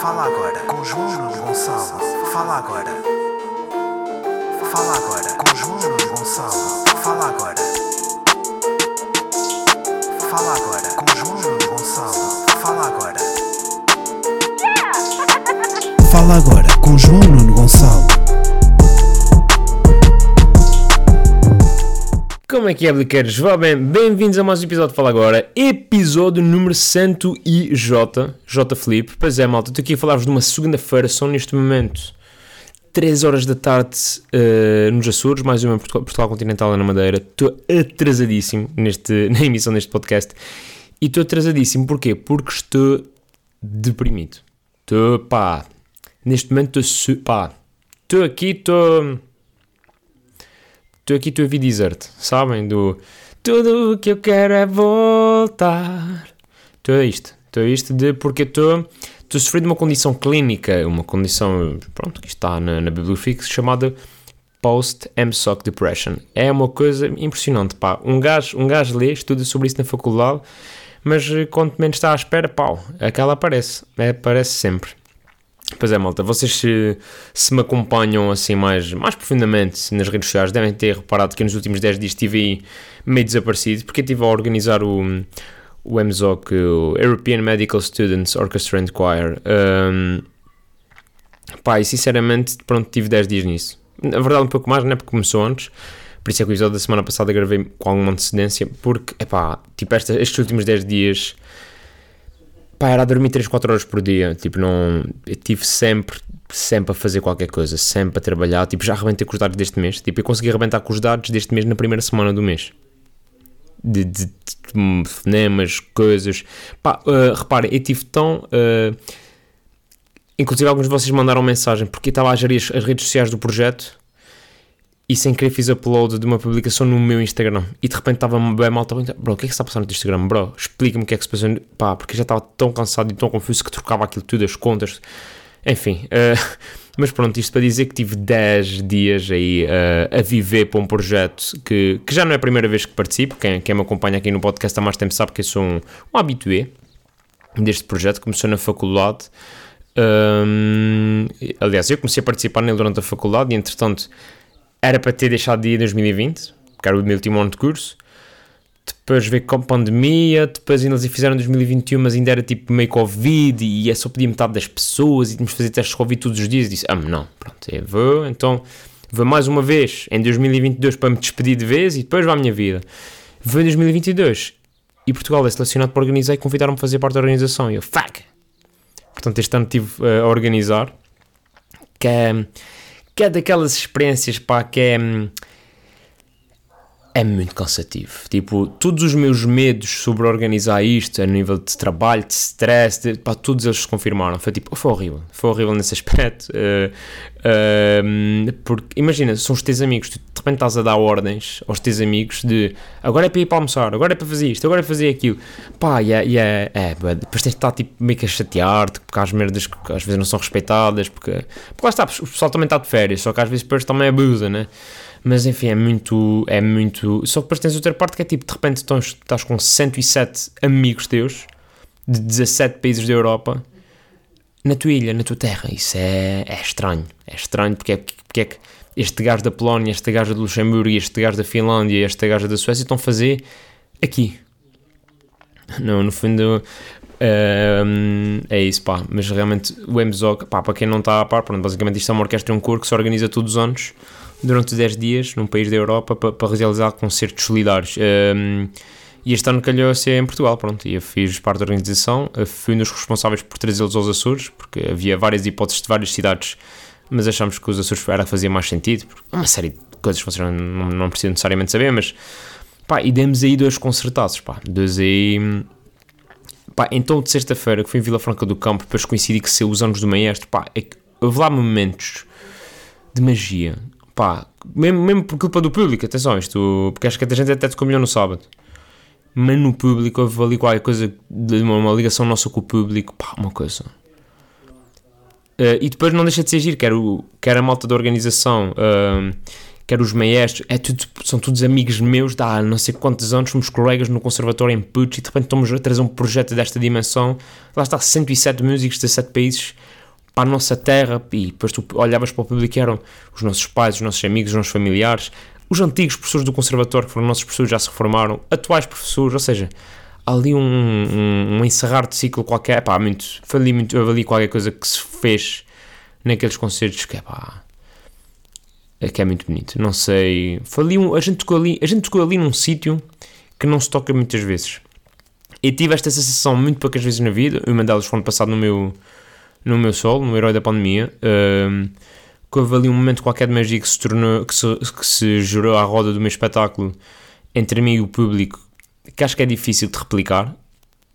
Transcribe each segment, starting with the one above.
Fala agora com João Nuno Gonçalo. Fala agora. Fala agora com João Nuno Gonçalo. Fala agora. Fala agora com João Nuno Gonçalo. Fala agora. Fala agora com João Nuno Gonçalo. Como é que é, bliqueiros? Vá bem, bem-vindos a mais um episódio de Fala Agora, episódio número 100 e J, J Felipe. Pois é, malta, estou aqui a falar-vos de uma segunda-feira, são neste momento 3 horas da tarde uh, nos Açores, mais uma em Portugal, Portugal Continental na Madeira. Estou atrasadíssimo neste, na emissão deste podcast. E estou atrasadíssimo porquê? Porque estou deprimido. Estou, pá, neste momento estou, pá, estou aqui, estou estou aqui, estou a vir dizer-te, sabem? Do tudo o que eu quero é voltar. Estou a isto, estou a isto de porque estou a sofrer de uma condição clínica, uma condição, pronto, que está na, na Bibliofix, chamada Post-MSOC Depression. É uma coisa impressionante, pá. Um gajo, um gajo lê, estuda sobre isso na faculdade, mas eh, quanto menos está à espera, pau, aquela aparece, é, aparece sempre. Pois é, malta, vocês se, se me acompanham assim mais, mais profundamente nas redes sociais devem ter reparado que nos últimos 10 dias estive meio desaparecido porque estive a organizar o, o MZOC, o European Medical Students Orchestra and Choir. Um, pá, e sinceramente, pronto, tive 10 dias nisso. Na verdade, um pouco mais, né? Porque começou antes. Por isso é que o episódio da semana passada gravei com alguma antecedência. Porque, é pá, tipo, esta, estes últimos 10 dias pá, era a dormir 3, 4 horas por dia, tipo, não, eu tive sempre, sempre a fazer qualquer coisa, sempre a trabalhar, tipo, já arrebentei com os dados deste mês, tipo, eu consegui arrebentar com os dados deste mês na primeira semana do mês, de, de, de coisas, pá, uh, reparem, eu tive tão, uh, inclusive alguns de vocês mandaram mensagem, porque estava a gerir as redes sociais do projeto, e sem querer fiz upload de uma publicação no meu Instagram. E de repente estava bem mal, estava bro, o que é que está passando no Instagram, bro? Explica-me o que é que se passou, pá, porque já estava tão cansado e tão confuso que trocava aquilo tudo, as contas, enfim, uh, mas pronto, isto para dizer que tive 10 dias aí uh, a viver para um projeto que, que já não é a primeira vez que participo, quem, quem me acompanha aqui no podcast há mais tempo sabe que eu sou um, um habitué deste projeto, começou na faculdade, um, aliás, eu comecei a participar nele durante a faculdade e entretanto era para ter deixado de ir em 2020, que era o meu último ano de curso. Depois veio com a pandemia, depois ainda eles fizeram em 2021, mas ainda era tipo meio Covid e é só pedir metade das pessoas e tínhamos de fazer testes de Covid todos os dias. E disse: Ah, não, pronto, eu vou, então vou mais uma vez em 2022 para me despedir de vez e depois vou à minha vida. Vou em 2022 e Portugal é selecionado para organizar e convidaram-me a fazer parte da organização. E eu, fuck! Portanto, este ano estive uh, a organizar, que é que é daquelas experiências, pá, que é. É muito cansativo. Tipo, todos os meus medos sobre organizar isto, a nível de trabalho, de stress, de, pá, todos eles se confirmaram. Foi tipo, foi horrível. Foi horrível nesse aspecto. Uh, uh, porque, imagina, são os teus amigos, tu de repente estás a dar ordens aos teus amigos de agora é para ir para almoçar, agora é para fazer isto, agora é para fazer aquilo. Pá, e é, é, é depois tens de estar tipo, meio que a chatear-te, porque as merdas que às vezes não são respeitadas, porque, porque lá está, o pessoal também está de férias, só que às vezes depois também abusa, né? Mas enfim, é muito, é muito. Só que depois tens outra parte que é tipo, de repente estás, estás com 107 amigos teus de 17 países da Europa na tua ilha, na tua terra. Isso é, é estranho. É estranho porque é, porque é que este gajo da Polónia, este gajo do Luxemburgo, este gajo da Finlândia, este gajo da Suécia estão a fazer aqui. Não, no fundo. Um, é isso, pá. Mas realmente o MZOC, pá, para quem não está a par, pronto, basicamente isto é uma orquestra e um coro que se organiza todos os anos durante 10 dias num país da Europa para, para realizar concertos solidários. Um, e este ano calhou a em Portugal, pronto, e eu fiz parte da organização, fui um dos responsáveis por trazê-los aos Açores, porque havia várias hipóteses de várias cidades, mas achamos que os Açores era fazia mais sentido, porque uma série de coisas que vocês não, não precisam necessariamente saber, mas pá, e demos aí dois concertados, pá, dois aí... Pá, então de sexta-feira que fui em Vila Franca do Campo, depois coincidi que ser os anos do maestro, pá, é que houve lá momentos de magia, pá, mesmo, mesmo por culpa do público, atenção, isto, porque acho que a gente até te combinou no sábado, mas no público houve ali qualquer coisa, de uma, uma ligação nossa com o público, pá, uma coisa. Uh, e depois não deixa de ser giro, que era, o, que era a malta da organização, uh, quer os maestros, é tudo, são todos amigos meus, dá não sei quantos anos, somos colegas no conservatório em Puig e de repente estamos a trazer um projeto desta dimensão, lá está 107 músicos de 17 países para a nossa terra e depois tu olhavas para o público eram os nossos pais, os nossos amigos, os nossos familiares, os antigos professores do conservatório que foram nossos professores já se reformaram, atuais professores, ou seja, ali um, um, um encerrar de ciclo qualquer, pá, muito, foi ali, muito, ali qualquer coisa que se fez naqueles concertos que é pá, é que é muito bonito. Não sei. Foi ali um, a, gente tocou ali, a gente tocou ali num sítio que não se toca muitas vezes. E tive esta sensação muito poucas vezes na vida. Uma delas foi ano passado no meu, no meu solo, no Herói da Pandemia. Um, que houve ali um momento qualquer de magia que se, tornou, que se, que se à roda do meu espetáculo entre mim e o público, que acho que é difícil de replicar.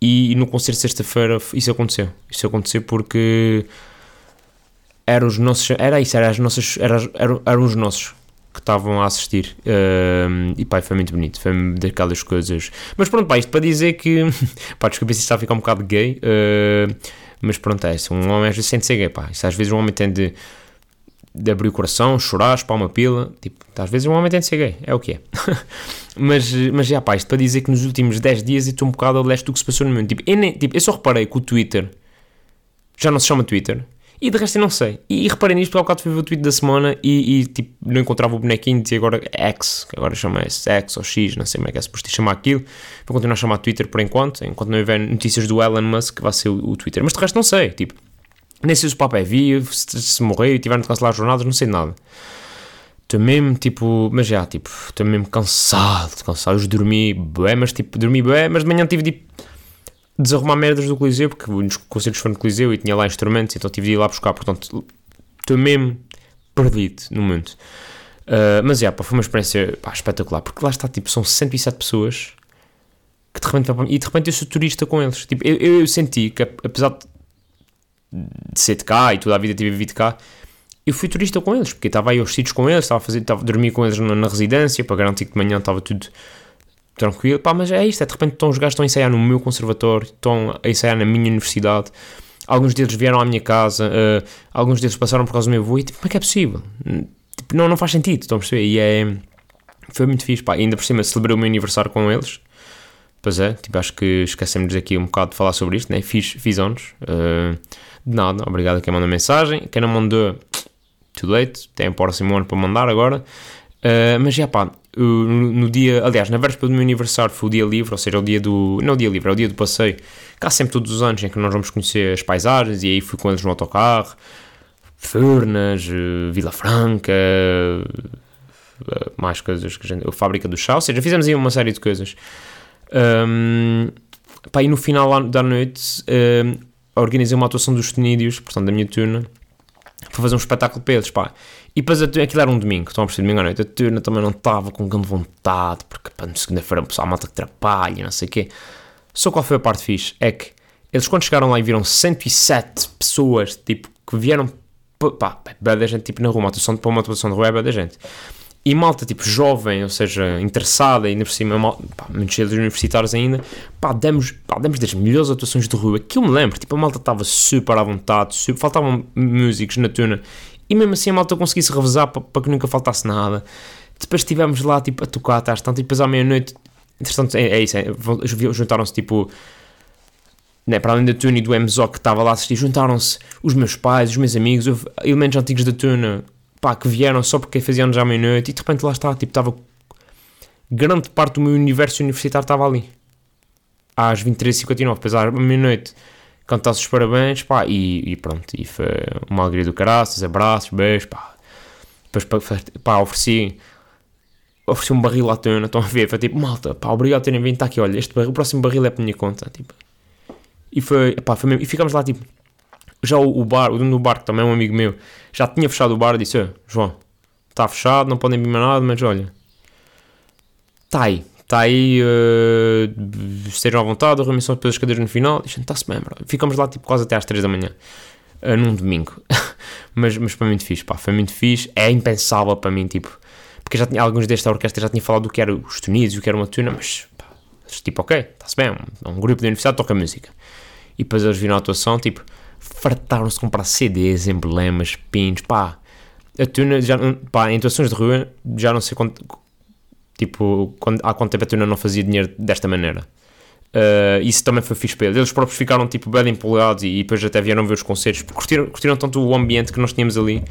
E, e no concerto de sexta-feira isso aconteceu. Isso aconteceu porque eram os nossos, era isso, era as nossas, era, eram, eram os nossos que estavam a assistir uh, e pá, foi muito bonito, foi daquelas coisas mas pronto, pá, isto para dizer que pá, desculpa se está a ficar um bocado gay uh, mas pronto, é um homem às vezes sente ser gay, pá, isso às vezes um homem tem de, de abrir o coração, chorar, espar uma pila, tipo, às vezes um homem tem de ser gay, é o que é. Mas, mas já pá, isto para dizer que nos últimos 10 dias eu estou um bocado a leste do que se passou no mundo, tipo tipo, eu só reparei que o Twitter já não se chama Twitter e de resto eu não sei. E, e reparei nisto, porque há bocado fui ver o tweet da semana e, e, tipo, não encontrava o bonequinho e agora X, que agora chama-se X ou X, não sei como é que é suposto chamar aquilo. Vou continuar a chamar Twitter por enquanto, enquanto não houver notícias do Elon Musk, que vai ser o, o Twitter. Mas de resto não sei, tipo, nem sei se o papo é vivo, se, se morreu, tiveram de cancelar jornadas, não sei nada. Estou mesmo, tipo, mas já, tipo, estou mesmo cansado, cansado. Hoje dormi bem, mas tipo, dormi bem, mas de manhã tive tipo desarrumar merdas do Coliseu, porque os concertos foram no Coliseu e tinha lá instrumentos, então tive de ir lá buscar, portanto, estou mesmo perdido no mundo. Uh, mas, é, pá, foi uma experiência pá, espetacular, porque lá está, tipo, são 107 pessoas que de repente, e de repente eu sou turista com eles. Tipo, eu, eu senti que, apesar de ser de cá e toda a vida tive vivido cá, eu fui turista com eles, porque estava aí aos sítios com eles, estava a, fazer, estava a dormir com eles na, na residência, para garantir que de manhã estava tudo tranquilo, pá, mas é isto, é de repente estão, os gajos estão a ensaiar no meu conservatório, estão a ensaiar na minha universidade, alguns deles vieram à minha casa, uh, alguns deles passaram por causa do meu avô, e tipo, como é que é possível? Tipo, não, não faz sentido, estão a perceber? E é, foi muito fixe, pá, ainda por cima celebrei o meu aniversário com eles, pois é, tipo, acho que esquecemos aqui um bocado de falar sobre isto, né, fiz, fiz anos, uh, de nada, obrigado a quem mandou mensagem, quem não mandou, too late, tem o próximo ano para mandar agora, uh, mas já pá, no dia, aliás, na véspera do meu aniversário foi o dia livre, ou seja, o dia do, não o dia livre, é o dia do passeio, cá sempre todos os anos em que nós vamos conhecer as paisagens e aí fui com eles no autocarro, Furnas, eh, Vila Franca, eh, mais coisas que a gente, a Fábrica do Chá, ou seja, fizemos aí uma série de coisas. Um, pá, e no final da noite um, organizei uma atuação dos Tenídeos, portanto da minha turna, para fazer um espetáculo para eles, pá. E depois aquilo era um domingo, estão a perceber, domingo à noite. A turna também não estava com grande vontade, porque pá, segunda-feira pessoal malta que atrapalha, não sei o quê. Só qual foi a parte fixe? É que eles quando chegaram lá e viram 107 pessoas, tipo, que vieram, pá, pá da gente, tipo, na rua, uma atuação, para uma atuação de rua é da gente. E malta, tipo, jovem, ou seja, interessada, ainda por cima, pá, muitos deles universitários ainda, pá, demos, pá, demos das melhores atuações de rua que eu me lembro, tipo, a malta estava super à vontade, super, faltavam músicos na tuna e mesmo assim a malta conseguisse revezar para, para que nunca faltasse nada. Depois estivemos lá tipo, a tocar às tantas, e depois à meia-noite, entretanto, é, é isso, é, juntaram-se tipo. Né, para além da Tuna e do MZO que estava lá a assistir, juntaram-se os meus pais, os meus amigos, elementos antigos da Tuna pá, que vieram só porque faziam já à meia-noite e de repente lá está, tipo, estava. Grande parte do meu universo universitário estava ali. Às 23h59, depois à meia-noite cantasse os parabéns, pá, e, e, pronto, e foi uma alegria do caraças, abraços, beijos, pá. Depois, pá, ofereci, ofereci um barril à tona, estão a ver, foi tipo, malta, pá, obrigado por terem vindo, está aqui, olha, este barril, o próximo barril é para minha conta, tipo. E foi, pá, foi mesmo, e ficámos lá, tipo, já o, o, bar, o dono do bar, que também é um amigo meu, já tinha fechado o bar, disse, João, está fechado, não podem vir mais nada, mas olha, está aí, está aí, uh, estejam à vontade, remissão depois das cadeiras no final, está-se bem, bro. Ficamos lá tipo quase até às 3 da manhã, uh, num domingo. mas, mas foi muito fixe, pá, foi muito fixe, é impensável para mim, tipo, porque já tinha, alguns desta orquestra já tinha falado do que era os tunidos, o que era uma tuna, mas, pá, tipo, ok, está-se bem, um, um grupo da universidade toca música. E depois eles viram a atuação, tipo, fartaram-se comprar CDs, emblemas, pins, pá, a Tuna, já, pá, em atuações de rua, já não sei quanto, tipo, quando, há quanto tempo a Tuna não fazia dinheiro desta maneira. Uh, isso também foi fixe para eles. Eles próprios ficaram tipo bem empolgados e, e depois até vieram ver os concertos, porque curtiram, curtiram tanto o ambiente que nós tínhamos ali.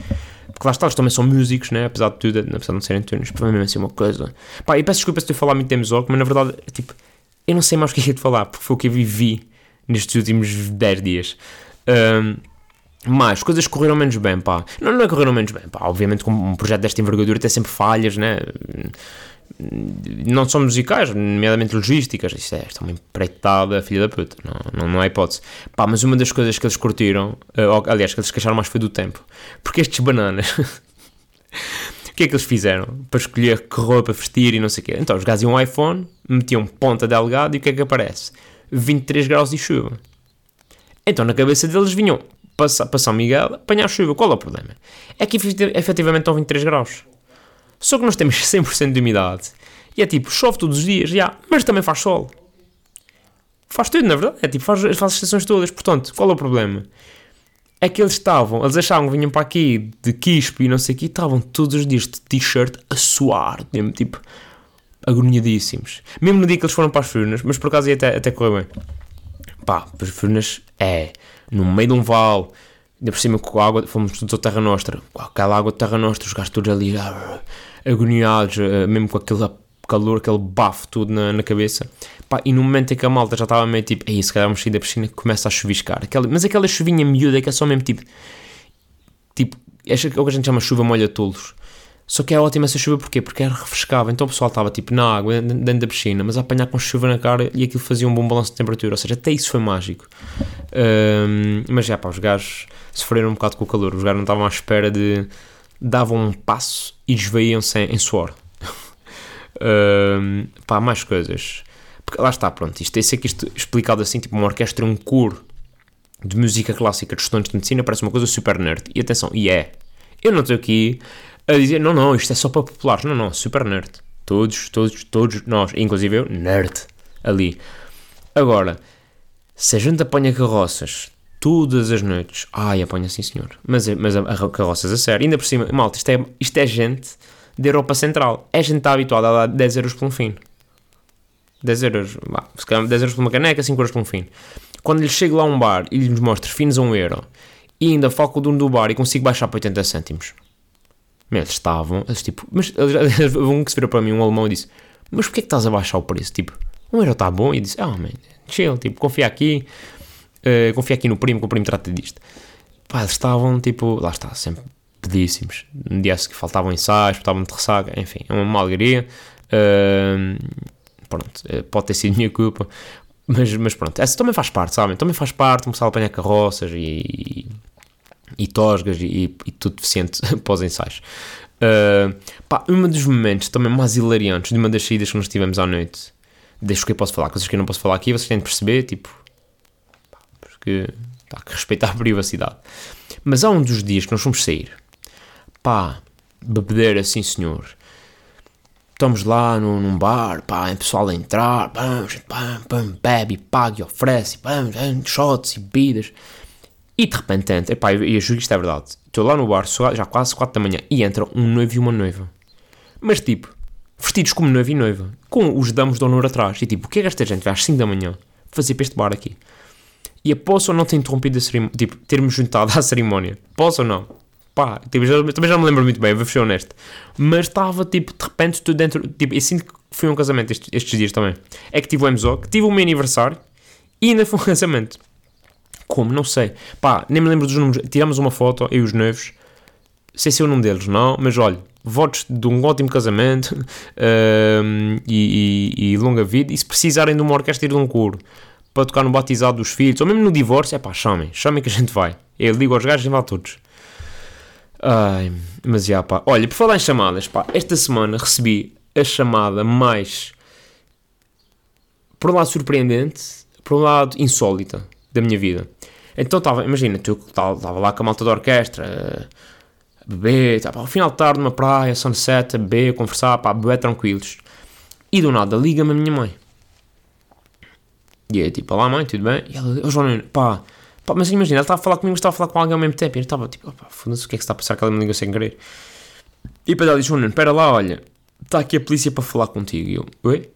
Porque lá está, eles também são músicos, né? apesar de tudo, apesar de não serem tunas, para mim mesmo assim uma coisa. Pá, e peço desculpa se estou a falar muito de Mzog, mas na verdade, é tipo, eu não sei mais o que é de falar, porque foi o que eu vivi nestes últimos 10 dias. Um, mas coisas correram menos bem, pá. Não, não é correram menos bem, pá. Obviamente, com um projeto desta envergadura tem sempre falhas, né? Não são musicais, nomeadamente logísticas. Isto é, isto é uma empreitada, filha da puta. Não, não, não há hipótese. Pá, mas uma das coisas que eles curtiram, eh, aliás, que eles queixaram mais foi do tempo. Porque estes bananas. O que é que eles fizeram? Para escolher que roupa vestir e não sei o quê. Então, os gajos iam um iPhone, metiam ponta delgado e o que é que aparece? 23 graus de chuva. Então, na cabeça deles vinham para São Miguel apanhar chuva. Qual é o problema? É que efetiv- efetivamente estão 23 graus. Só que nós temos 100% de umidade. E é tipo, chove todos os dias, já, mas também faz sol. Faz tudo, na verdade. É tipo, faz, faz as estações todas. Portanto, qual é o problema? É que eles estavam, eles achavam que vinham para aqui de quispo e não sei o que, estavam todos os dias de t-shirt a suar, mesmo tipo, agoniadíssimos. Mesmo no dia que eles foram para as Furnas, mas por acaso ia até, até correr bem. Pá, as Furnas é no meio de um vale, ainda por cima com a água, fomos todos a Terra Nostra, com aquela água de Terra Nostra, os gajos todos ali ah, agoniados, ah, mesmo com aquele calor, aquele bafo tudo na, na cabeça. Pá, e no momento em que a malta já estava meio tipo, aí se calhar vamos sair da piscina, começa a chuviscar. Aquela, mas aquela chuvinha miúda que é só mesmo tipo, tipo, é o que a gente chama chuva molha tolos. Só que é ótima essa chuva porquê? Porque era refrescava. Então o pessoal estava tipo na água, dentro da piscina, mas a apanhar com chuva na cara e aquilo fazia um bom balanço de temperatura. Ou seja, até isso foi mágico. Ahm, mas já, pá, os gajos sofreram um bocado com o calor. Os gajos não estavam à espera de. davam um passo e desveiam-se em, em suor. Ahm, pá, mais coisas. Porque lá está, pronto. Isto é aqui isto explicado assim, tipo uma orquestra, um coro de música clássica de estudantes de medicina, parece uma coisa super nerd. E atenção, e é. Eu não estou aqui a dizer, não, não, isto é só para populares. Não, não, super nerd. Todos, todos, todos nós, inclusive eu, nerd, ali. Agora, se a gente apanha carroças todas as noites, ai, apanha sim senhor, mas, é- mas a, a carroças a sério, ainda por cima, malta, isto é, isto é gente da Europa Central. É gente que está habituada a dar 10 euros por um fino. 10 euros, vá, se calhar 10 euros por uma caneca, 5 euros por um fino. Quando lhe chego lá a um bar e lhes mostro finos a 1 euro e ainda foco o dono do bar e consigo baixar para 80 cêntimos. Eles estavam, eles tipo, mas eles- um que se virou para mim, um alemão, e disse: Mas porquê que estás a baixar o preço? Tipo, 1 euro está bom? E disse: Ah, man, chill, tipo, confia aqui, eh, confia aqui no primo, que o primo trata disto. Pá, eles estavam tipo, lá está, sempre pedíssimos. No dia que faltavam ensaios, estavam de ressaca, enfim, é uma má alegria. Ahm, pronto, eh, pode ter sido minha culpa, mas, mas pronto, essa também faz parte, sabem? Também faz parte começar a apanhar carroças e, e tosgas e, e tudo deficiente os ensaios. Ah, pá, um dos momentos também mais hilariantes de uma das saídas que nós tivemos à noite, deixo que eu posso falar, coisas que eu não posso falar aqui, vocês têm de perceber, tipo, porque há que respeitar a privacidade. Mas há um dos dias que nós fomos sair, pá, bebedeira, sim senhor. Estamos lá num, num bar, pá, o pessoal a entrar, pam, pam, pam, bebe, paga e oferece, pam, shots e bebidas. E de repente entra, epá, eu, eu juro que isto é verdade. Estou lá no bar, já quase 4 da manhã, e entra um noivo e uma noiva. Mas tipo, vestidos como noivo e noiva, com os damos de honor atrás. E tipo, o que é que esta gente vai às 5 da manhã fazer para este bar aqui? E após ou não ter interrompido a cerimónia, tipo, ter-me juntado à cerimónia? Posso ou não? Pá, tipo, já- também já me lembro muito bem, vou ser honesto. Mas estava, tipo, de repente, tudo dentro. Tipo, eu sinto que fui a um casamento estes, estes dias também. É que tive o MZOC, tive o meu aniversário e ainda foi um casamento. Como? Não sei. Pá, nem me lembro dos números. Tiramos uma foto, eu e os noivos. Sei se é o nome deles, não, mas olha, votos de um ótimo casamento e, e- e longa vida. E se precisarem de uma orquestra e de um coro para tocar no batizado dos filhos, ou mesmo no divórcio, é pá, chamem, chamem que a gente vai. Eu ligo aos gajos e a todos. Ai, mas já pá. Olha, por falar em chamadas, pá, esta semana recebi a chamada mais, por um lado surpreendente, por um lado insólita da minha vida. Então estava, imagina, tu estava lá com a malta da orquestra, a beber, tá, pá, ao final de tarde numa praia, sunset, a beber, a conversar, pá, a beber tranquilos. E do nada liga-me a minha mãe. E é tipo, olá mãe, tudo bem? E ela, oh João Nuno, pá, pá, mas imagina, ela estava a falar comigo, estava a falar com alguém ao mesmo tempo. E eu estava tipo, pá, foda-se, o que é que se está a passar? Que ela me ligou sem querer. E depois ela diz, Nuno, espera lá, olha, está aqui a polícia para falar contigo. E eu, oi?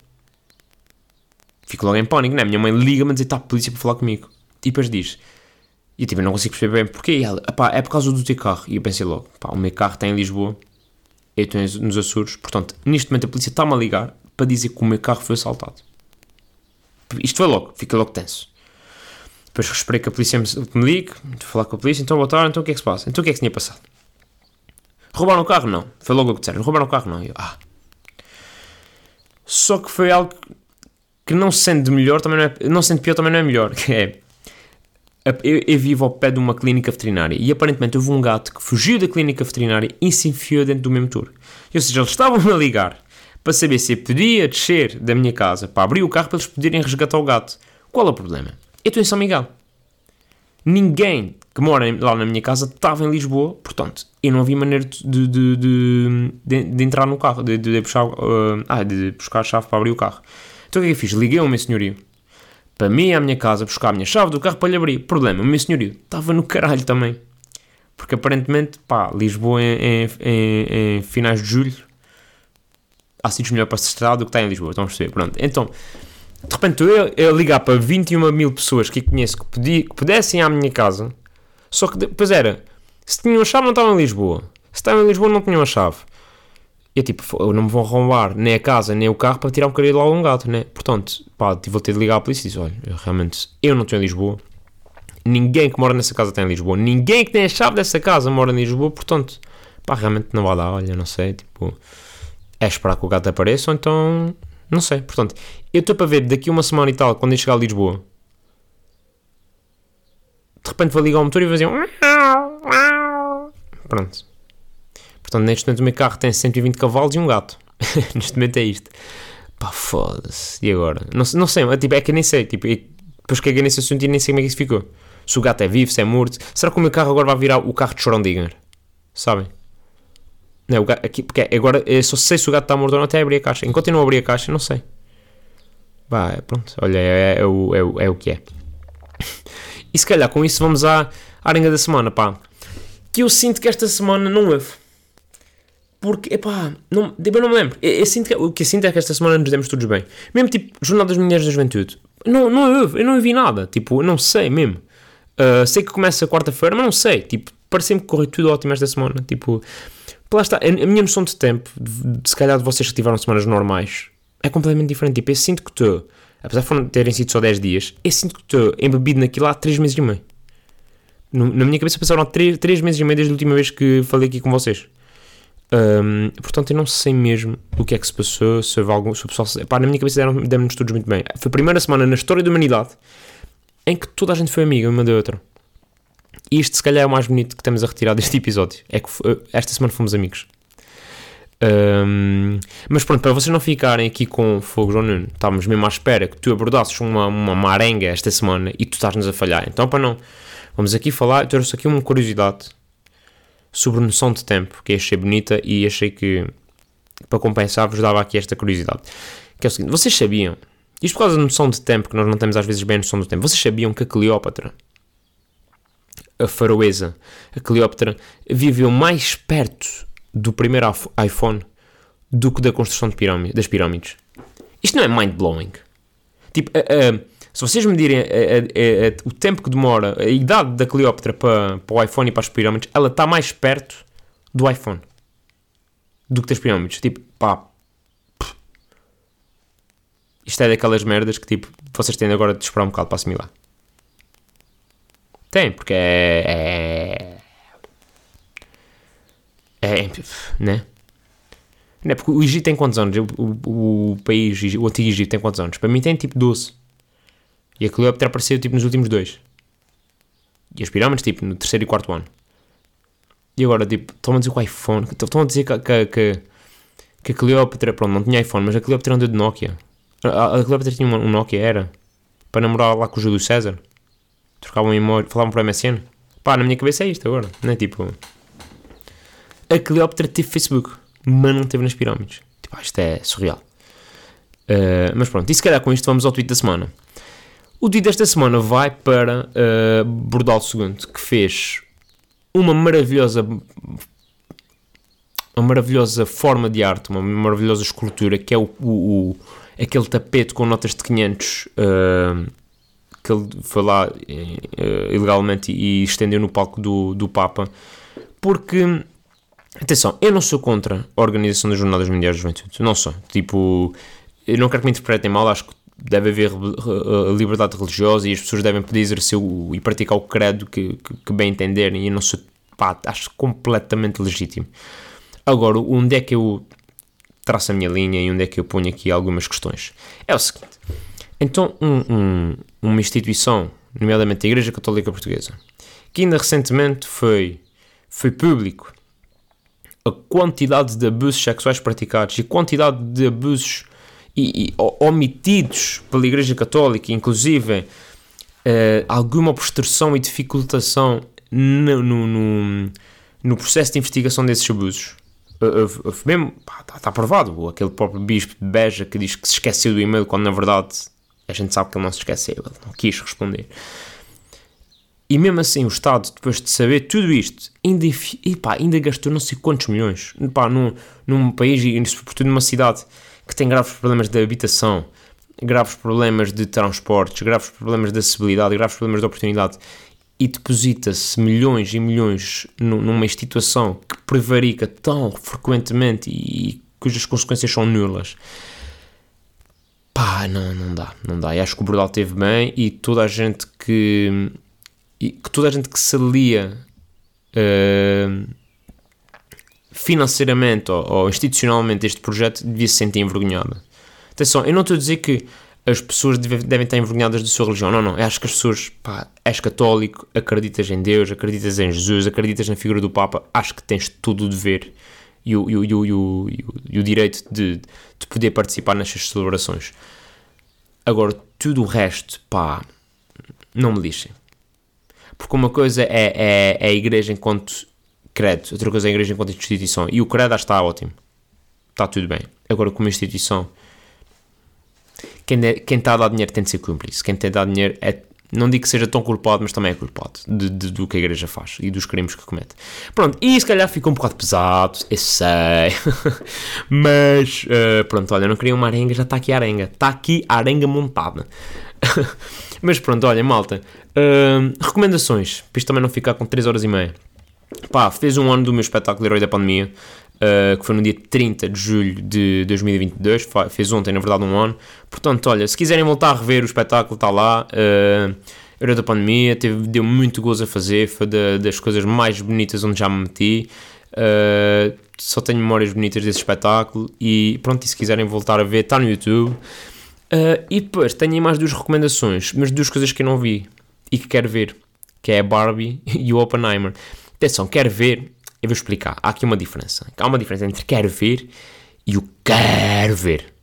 Fico logo em pânico, né? Minha mãe liga-me a dizer, está a polícia para falar comigo. E depois diz, e tipo, eu não consigo perceber bem porquê. E ela, pá, é por causa do teu carro. E eu pensei logo, pá, o meu carro está em Lisboa, eu estou nos Açores, portanto, neste momento a polícia está-me a ligar para dizer que o meu carro foi assaltado. Isto foi logo, fica logo tenso. Depois esperei que a polícia me, me ligue, falar com a polícia, então boa tarde, então o que é que se passa? Então o que é que tinha passado? Roubaram o carro? Não. Foi logo o que disseram. Roubaram o carro? Não. Eu, ah. Só que foi algo que não sendo melhor, também não é, não sendo pior, também não é melhor. Que é, eu, eu, vivo ao pé de uma clínica veterinária e aparentemente houve um gato que fugiu da clínica veterinária e se enfiou dentro do mesmo tour. Ou seja, eles estavam a ligar para saber se eu podia descer da minha casa para abrir o carro para eles poderem resgatar o gato. Qual é o problema? Eu estou em São Miguel. Ninguém que mora lá na minha casa estava em Lisboa, portanto, eu não havia maneira de, de, de, de entrar no carro, de, de, buscar, uh, ah, de buscar a chave para abrir o carro. Então o que é que eu fiz? Liguei ao meu senhorio para mim à minha casa buscar a minha chave do carro para lhe abrir. Problema, o meu senhorio estava no caralho também. Porque aparentemente, pá, Lisboa em, em, em, em finais de julho há sítios melhor para se estar do que está em Lisboa, estão a perceber? Pronto, então, de repente eu, eu ligar para 21 mil pessoas que conheço que, podia, que pudessem ir à minha casa, só que depois era, se tinham a chave não estavam em Lisboa, se estavam em Lisboa não tinham a chave. E tipo, eu não me vou roubar nem a casa nem o carro para tirar um bocadinho de lá um gato, né? Portanto, pá, vou ter de ligar à polícia e dizer: olha, eu, realmente, eu não estou em Lisboa, ninguém que mora nessa casa está em Lisboa, ninguém que tem a chave dessa casa mora em Lisboa, portanto, pá, realmente não vai dar, olha, não sei, tipo, é esperar que o gato apareça ou então, não sei. Portanto, eu estou para ver daqui uma semana e tal, quando eu chegar a Lisboa, de repente vou ligar o motor e vou dizer. Pronto. Portanto, neste momento o meu carro tem 120 cavalos e um gato. neste momento é isto. Pá, foda-se. E agora? Não, não sei, é, tipo, é que nem sei. Tipo, eu, depois eu nesse assunto e nem sei como é que isso ficou. Se o gato é vivo, se é morto. Será que o meu carro agora vai virar o carro de Schrödinger? Sabem? Não, o gato, aqui, porque agora eu só sei se o gato está morto ou não até abrir a caixa. Enquanto eu não abrir a caixa, não sei. Vá, pronto. Olha, é, é, o, é, o, é o que é. E se calhar com isso vamos à, arenga da semana, pá. Que eu sinto que esta semana não houve. Porque, epá, não, eu não me lembro. Eu, eu sinto que, o que eu sinto é que esta semana nos demos todos bem. Mesmo tipo, Jornal das Mulheres da Juventude. Não, não houve, eu não vi nada. Tipo, não sei mesmo. Uh, sei que começa quarta-feira, mas não sei. Tipo, parece-me que correu tudo ótimo esta semana. Tipo, lá está. A, minha noção de tempo, de, de, se calhar de vocês que tiveram semanas normais, é completamente diferente. Tipo, eu sinto que estou, apesar de terem sido só 10 dias, eu sinto que estou embebido naquilo há 3 meses e meio. No, na minha cabeça passaram 3, 3 meses e meio desde a última vez que falei aqui com vocês. Um, portanto, eu não sei mesmo o que é que se passou, se houve algum. Se o pessoal, pá, na minha cabeça deram-nos todos muito bem. Foi a primeira semana na história da humanidade em que toda a gente foi amiga uma da outra. E isto, se calhar, é o mais bonito que temos a retirar deste episódio. É que esta semana fomos amigos. Um, mas pronto, para vocês não ficarem aqui com fogo, João Nuno, estávamos mesmo à espera que tu abordasses uma, uma marenga esta semana e tu estás-nos a falhar. Então, para não, vamos aqui falar. Eu trouxe aqui uma curiosidade sobre noção de tempo, que achei bonita e achei que para compensar vos dava aqui esta curiosidade. Que é o seguinte, vocês sabiam, isto por causa da noção de tempo, que nós não temos às vezes bem a noção do tempo, vocês sabiam que a Cleópatra, a faroesa, a Cleópatra, viveu mais perto do primeiro iPhone do que da construção pirâmide, das pirâmides? Isto não é mind-blowing? Tipo, se vocês medirem a, o tempo que demora, a idade da Cleópatra para, para o iPhone e para as pirâmides, ela está mais perto do iPhone do que das pirâmides. Tipo, pá. Isto é daquelas merdas que, tipo, vocês têm agora de esperar um bocado para assimilar. Tem, porque é. É. é né? Não é porque o Egito tem quantos anos? O, o, o país, o antigo Egito tem quantos anos? Para mim tem tipo 12. E a Cleópatra apareceu tipo nos últimos dois. E as pirâmides tipo no terceiro e quarto ano. E agora tipo, estão a dizer que o iPhone, estão a dizer que, que, que, que a Cleópatra, pronto, não tinha iPhone, mas a Cleópatra andou de Nokia. A, a Cleópatra tinha um Nokia, era, para namorar lá com o Júlio César. Trocavam memória, falavam para a MSN. Pá, na minha cabeça é isto agora, não é tipo... A Cleópatra teve Facebook, mas não teve nas pirâmides. Tipo, ah, isto é surreal. Uh, mas pronto, e se calhar com isto vamos ao tweet da semana. O O tweet desta semana vai para uh, Bordal II, que fez uma maravilhosa uma maravilhosa forma de arte, uma maravilhosa escultura, que é o, o, o aquele tapete com notas de 500 uh, que ele foi lá uh, ilegalmente e estendeu no palco do, do Papa, porque atenção, eu não sou contra a organização das Jornadas Mundiais de Juventude, não sou, tipo, eu não quero que me interpretem mal, acho que deve haver liberdade religiosa e as pessoas devem poder exercer o, e praticar o credo que, que, que bem entenderem e eu não sou, pá, acho completamente legítimo. Agora, onde é que eu traço a minha linha e onde é que eu ponho aqui algumas questões? É o seguinte. Então, um, um, uma instituição, nomeadamente a Igreja Católica Portuguesa, que ainda recentemente foi, foi público a quantidade de abusos sexuais praticados e quantidade de abusos e, e omitidos pela Igreja Católica, inclusive eh, alguma obstrução e dificultação no, no, no, no processo de investigação desses abusos. Mesmo, está tá provado, aquele próprio bispo de Beja que diz que se esqueceu do e-mail quando na verdade a gente sabe que ele não se esqueceu, ele não quis responder. E mesmo assim o Estado, depois de saber tudo isto, ainda, e pá, ainda gastou não sei quantos milhões pá, num, num país, e sobretudo numa cidade que tem graves problemas de habitação, graves problemas de transportes, graves problemas de acessibilidade, graves problemas de oportunidade e deposita-se milhões e milhões numa instituição que prevarica tão frequentemente e cujas consequências são nulas. Pá, não, não dá, não dá. E acho que o Bordal teve bem e toda a gente que. que toda a gente que se alia uh, financeiramente ou, ou, institucionalmente este projeto devia se sentir envergonhada. Atenção, eu não estou a dizer que as pessoas devem estar envergonhadas da sua religião. Não, não. Eu acho que as pessoas, pá, és católico, acreditas em Deus, acreditas em Jesus, acreditas na figura do Papa, acho que tens todo o dever e o, e o, e o, e o, direito de, de poder participar nestas celebrações. Agora, tudo o resto, pá, não me lixem. Porque uma coisa é, é, é a igreja enquanto credo, outra coisa é a igreja enquanto instituição. E o credo está ótimo. Está tudo bem. Agora, como instituição quem, é, quem está a dar dinheiro tem de ser cúmplice. Quem tem a dar dinheiro é, não digo que seja tão culpado, mas também é culpado de, de, do que a igreja faz e dos crimes que comete. Pronto, e se calhar ficou um bocado pesado, eu sei. mas, uh, pronto, olha, não queria uma arenga, já está aqui a arenga. Está aqui a arenga montada. mas pronto, olha, malta. Uh, recomendações, para isto também não ficar com 3 horas e meia. Pá, fez um ano do meu espetáculo Herói da Pandemia uh, que foi no dia 30 de julho de 2022, fez ontem, na verdade, um ano. Portanto, olha, se quiserem voltar a rever o espetáculo, está lá. Uh, era da pandemia, teve, deu muito gozo a fazer, foi da, das coisas mais bonitas onde já me meti. Uh, só tenho memórias bonitas desse espetáculo e pronto, e se quiserem voltar a ver, está no YouTube. E depois tenho aí mais duas recomendações, mas duas coisas que eu não vi e que quero ver, que é a Barbie e o Oppenheimer. Atenção, quero ver, eu vou explicar. Há aqui uma diferença. Há uma diferença entre quero ver e o quero ver.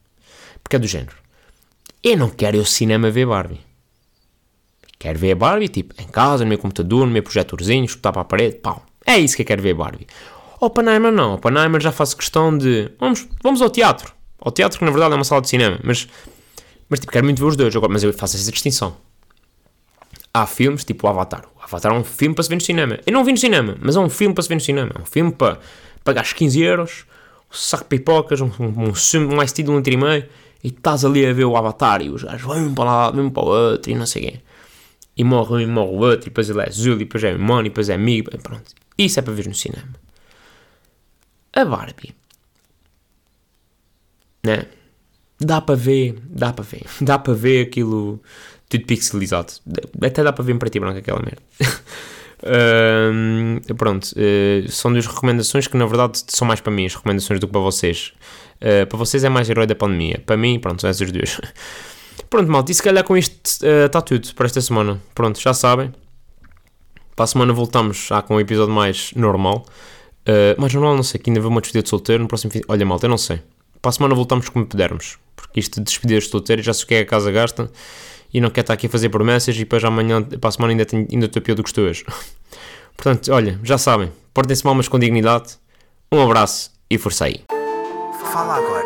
Porque é do género. Eu não quero ir ao cinema ver Barbie. Quero ver a Barbie, tipo, em casa, no meu computador, no meu projetorzinho, escutar para a parede, pau. É isso que eu quero ver Barbie. Oppenheimer não. Oppenheimer já faço questão de... Vamos, vamos ao teatro. Ao teatro que na verdade é uma sala de cinema. Mas, mas tipo, quero muito ver os dois. Agora, mas eu faço essa distinção. Há filmes, tipo o Avatar. Avatar é um filme para se ver no cinema. Eu não vi no cinema, mas é um filme para se ver no cinema. É um filme para pagar os 15 euros, um saco de pipocas, um, um, um, um ice de um litro e meio, e estás ali a ver o Avatar e os gajos vão para lá, vão para o outro e não sei quem. E morre um e morre o outro, e depois ele é azul, e depois é humano, e depois é amigo, e pronto. Isso é para ver no cinema. A Barbie. Né? Dá para ver, dá para ver. Dá para ver aquilo tudo pixelizado. Até dá para ver em preto e branco aquela merda. uh, pronto, uh, são duas recomendações que na verdade são mais para mim as recomendações do que para vocês. Uh, para vocês é mais herói da pandemia. Para mim, pronto, são essas duas. pronto, malta, e se calhar com isto está tudo para esta semana. Pronto, já sabem. Para a semana voltamos já com um episódio mais normal. mais normal, não sei, que ainda vou uma despedida de solteiro no próximo Olha, malta, eu não sei. Para a semana voltamos como pudermos. Porque isto de despedidas de solteiro já sei o que é que a casa gasta e não quer estar aqui a fazer promessas e depois amanhã, para a semana, ainda, tenho, ainda estou pior do que estou hoje. Portanto, olha, já sabem, portem-se mal, mas com dignidade. Um abraço e força aí. Fala agora.